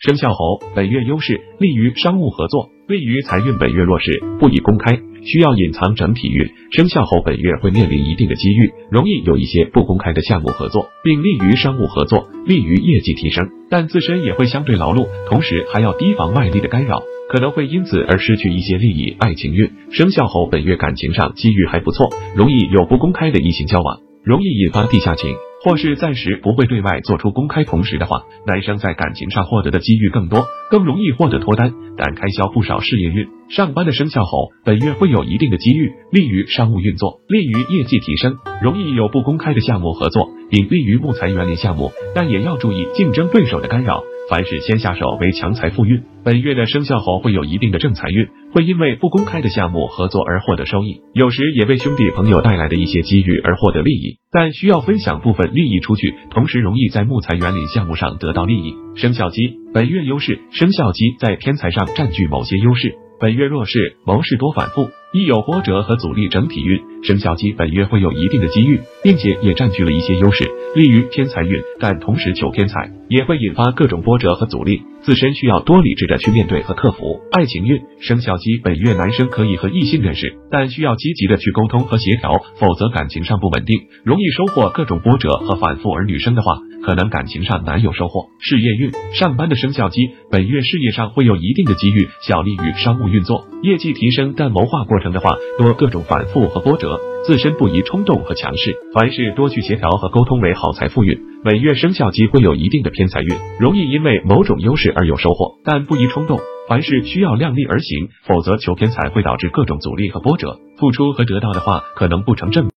生肖猴本月优势利于商务合作，利于财运。本月弱势不宜公开，需要隐藏整体运。生肖猴本月会面临一定的机遇，容易有一些不公开的项目合作，并利于商务合作，利于业绩提升。但自身也会相对劳碌，同时还要提防外力的干扰，可能会因此而失去一些利益。爱情运，生肖猴本月感情上机遇还不错，容易有不公开的异性交往，容易引发地下情。或是暂时不会对外做出公开，同时的话，男生在感情上获得的机遇更多，更容易获得脱单，但开销不少。事业运，上班的生肖猴本月会有一定的机遇，利于商务运作，利于业绩提升，容易有不公开的项目合作，并利于木材园林项目，但也要注意竞争对手的干扰。凡事先下手为强财富运，本月的生肖猴会有一定的正财运，会因为不公开的项目合作而获得收益，有时也为兄弟朋友带来的一些机遇而获得利益，但需要分享部分利益出去，同时容易在木材园林项目上得到利益。生肖鸡本月优势，生肖鸡在偏财上占据某些优势，本月弱势，谋事多反复。亦有波折和阻力，整体运生肖鸡本月会有一定的机遇，并且也占据了一些优势，利于偏财运。但同时求偏财也会引发各种波折和阻力，自身需要多理智的去面对和克服。爱情运生肖鸡本月男生可以和异性认识，但需要积极的去沟通和协调，否则感情上不稳定，容易收获各种波折和反复。而女生的话，可能感情上难有收获。事业运上班的生肖鸡本月事业上会有一定的机遇，小利于商务运作，业绩提升，但谋划过程。的话多各种反复和波折，自身不宜冲动和强势，凡事多去协调和沟通为好。财富运，本月生肖机会有一定的偏财运，容易因为某种优势而有收获，但不宜冲动，凡事需要量力而行，否则求偏财会导致各种阻力和波折，付出和得到的话可能不成正。